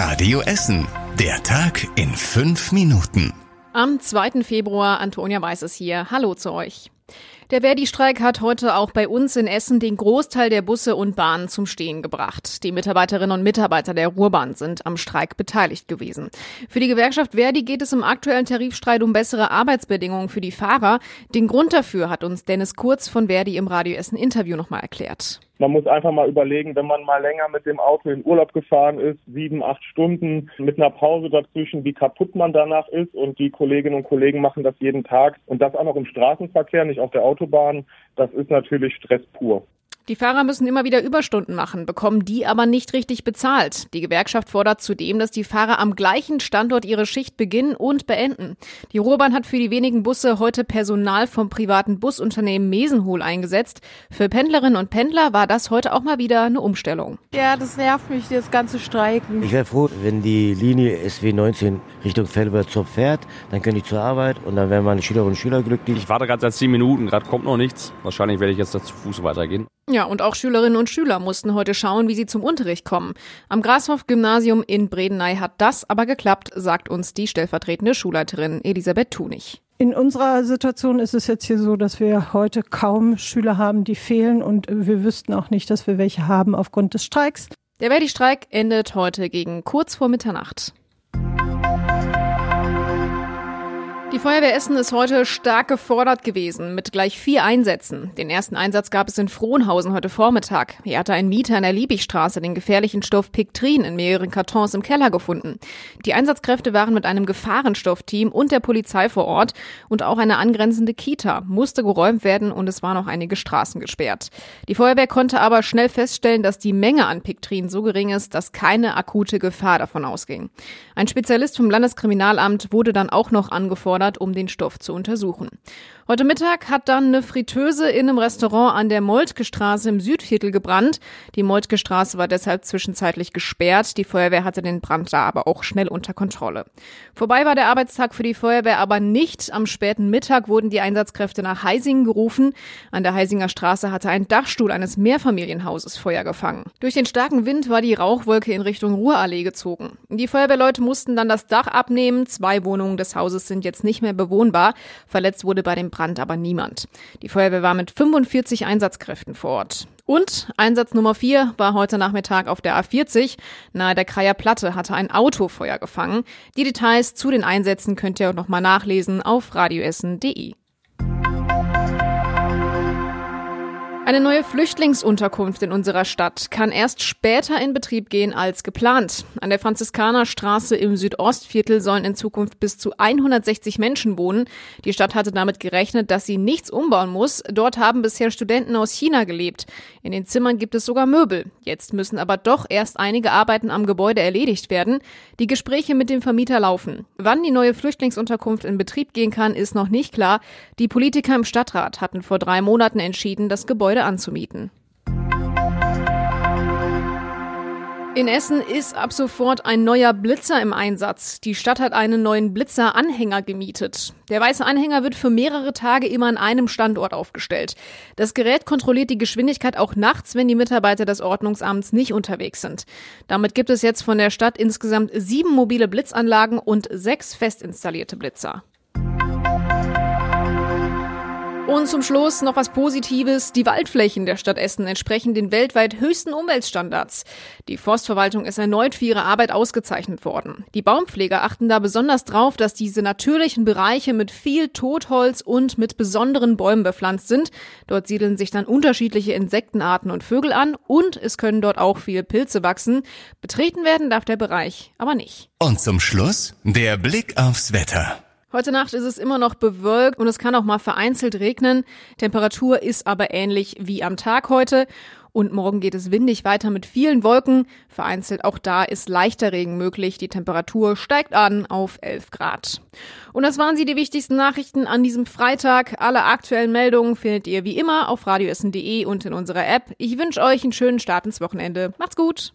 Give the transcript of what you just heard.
Radio Essen. Der Tag in fünf Minuten. Am 2. Februar, Antonia Weiß ist hier. Hallo zu euch. Der Verdi-Streik hat heute auch bei uns in Essen den Großteil der Busse und Bahnen zum Stehen gebracht. Die Mitarbeiterinnen und Mitarbeiter der Ruhrbahn sind am Streik beteiligt gewesen. Für die Gewerkschaft Verdi geht es im aktuellen Tarifstreit um bessere Arbeitsbedingungen für die Fahrer. Den Grund dafür hat uns Dennis Kurz von Verdi im Radio Essen Interview nochmal erklärt. Man muss einfach mal überlegen, wenn man mal länger mit dem Auto in Urlaub gefahren ist, sieben, acht Stunden mit einer Pause dazwischen, wie kaputt man danach ist. Und die Kolleginnen und Kollegen machen das jeden Tag. Und das auch noch im Straßenverkehr, nicht auf der Autobahn. Das ist natürlich Stress pur. Die Fahrer müssen immer wieder Überstunden machen, bekommen die aber nicht richtig bezahlt. Die Gewerkschaft fordert zudem, dass die Fahrer am gleichen Standort ihre Schicht beginnen und beenden. Die Ruhrbahn hat für die wenigen Busse heute Personal vom privaten Busunternehmen Mesenhol eingesetzt. Für Pendlerinnen und Pendler war das heute auch mal wieder eine Umstellung. Ja, das nervt mich, das ganze Streiken. Ich wäre froh, wenn die Linie SW19 Richtung Felbertzopf fährt, dann könnte ich zur Arbeit und dann wären meine Schülerinnen und Schüler glücklich. Ich warte gerade seit zehn Minuten, gerade kommt noch nichts. Wahrscheinlich werde ich jetzt zu Fuß weitergehen. Ja, und auch Schülerinnen und Schüler mussten heute schauen, wie sie zum Unterricht kommen. Am Grashof-Gymnasium in Bredeney hat das aber geklappt, sagt uns die stellvertretende Schulleiterin Elisabeth Tunig. In unserer Situation ist es jetzt hier so, dass wir heute kaum Schüler haben, die fehlen und wir wüssten auch nicht, dass wir welche haben aufgrund des Streiks. Der Verdi-Streik endet heute gegen kurz vor Mitternacht. Die Feuerwehr Essen ist heute stark gefordert gewesen, mit gleich vier Einsätzen. Den ersten Einsatz gab es in Frohnhausen heute Vormittag. Hier hatte ein Mieter in der Liebigstraße den gefährlichen Stoff Piktrin in mehreren Kartons im Keller gefunden. Die Einsatzkräfte waren mit einem Gefahrenstoffteam und der Polizei vor Ort und auch eine angrenzende Kita musste geräumt werden und es waren auch einige Straßen gesperrt. Die Feuerwehr konnte aber schnell feststellen, dass die Menge an Piktrin so gering ist, dass keine akute Gefahr davon ausging. Ein Spezialist vom Landeskriminalamt wurde dann auch noch angefordert, gefordert, um den Stoff zu untersuchen. Heute Mittag hat dann eine Fritteuse in einem Restaurant an der Moltke Straße im Südviertel gebrannt. Die Moltke Straße war deshalb zwischenzeitlich gesperrt. Die Feuerwehr hatte den Brand da aber auch schnell unter Kontrolle. Vorbei war der Arbeitstag für die Feuerwehr aber nicht. Am späten Mittag wurden die Einsatzkräfte nach Heisingen gerufen. An der Heisinger Straße hatte ein Dachstuhl eines Mehrfamilienhauses Feuer gefangen. Durch den starken Wind war die Rauchwolke in Richtung Ruhrallee gezogen. Die Feuerwehrleute mussten dann das Dach abnehmen. Zwei Wohnungen des Hauses sind jetzt nicht mehr bewohnbar. Verletzt wurde bei dem Brand aber niemand. Die Feuerwehr war mit 45 Einsatzkräften vor Ort. Und Einsatz Nummer 4 war heute Nachmittag auf der A40. Nahe der Kreier Platte hatte ein Auto Feuer gefangen. Die Details zu den Einsätzen könnt ihr auch nochmal nachlesen auf radioessen.de. Eine neue Flüchtlingsunterkunft in unserer Stadt kann erst später in Betrieb gehen als geplant. An der Franziskanerstraße im Südostviertel sollen in Zukunft bis zu 160 Menschen wohnen. Die Stadt hatte damit gerechnet, dass sie nichts umbauen muss. Dort haben bisher Studenten aus China gelebt. In den Zimmern gibt es sogar Möbel. Jetzt müssen aber doch erst einige Arbeiten am Gebäude erledigt werden. Die Gespräche mit dem Vermieter laufen. Wann die neue Flüchtlingsunterkunft in Betrieb gehen kann, ist noch nicht klar. Die Politiker im Stadtrat hatten vor drei Monaten entschieden, das Gebäude Gebäude anzumieten. In Essen ist ab sofort ein neuer Blitzer im Einsatz. Die Stadt hat einen neuen Blitzer-Anhänger gemietet. Der weiße Anhänger wird für mehrere Tage immer an einem Standort aufgestellt. Das Gerät kontrolliert die Geschwindigkeit auch nachts, wenn die Mitarbeiter des Ordnungsamts nicht unterwegs sind. Damit gibt es jetzt von der Stadt insgesamt sieben mobile Blitzanlagen und sechs fest installierte Blitzer. Und zum Schluss noch was Positives. Die Waldflächen der Stadt Essen entsprechen den weltweit höchsten Umweltstandards. Die Forstverwaltung ist erneut für ihre Arbeit ausgezeichnet worden. Die Baumpfleger achten da besonders drauf, dass diese natürlichen Bereiche mit viel Totholz und mit besonderen Bäumen bepflanzt sind. Dort siedeln sich dann unterschiedliche Insektenarten und Vögel an und es können dort auch viele Pilze wachsen. Betreten werden darf der Bereich aber nicht. Und zum Schluss der Blick aufs Wetter. Heute Nacht ist es immer noch bewölkt und es kann auch mal vereinzelt regnen. Temperatur ist aber ähnlich wie am Tag heute. Und morgen geht es windig weiter mit vielen Wolken. Vereinzelt auch da ist leichter Regen möglich. Die Temperatur steigt an auf 11 Grad. Und das waren sie die wichtigsten Nachrichten an diesem Freitag. Alle aktuellen Meldungen findet ihr wie immer auf radioessen.de und in unserer App. Ich wünsche euch einen schönen Start ins Wochenende. Macht's gut!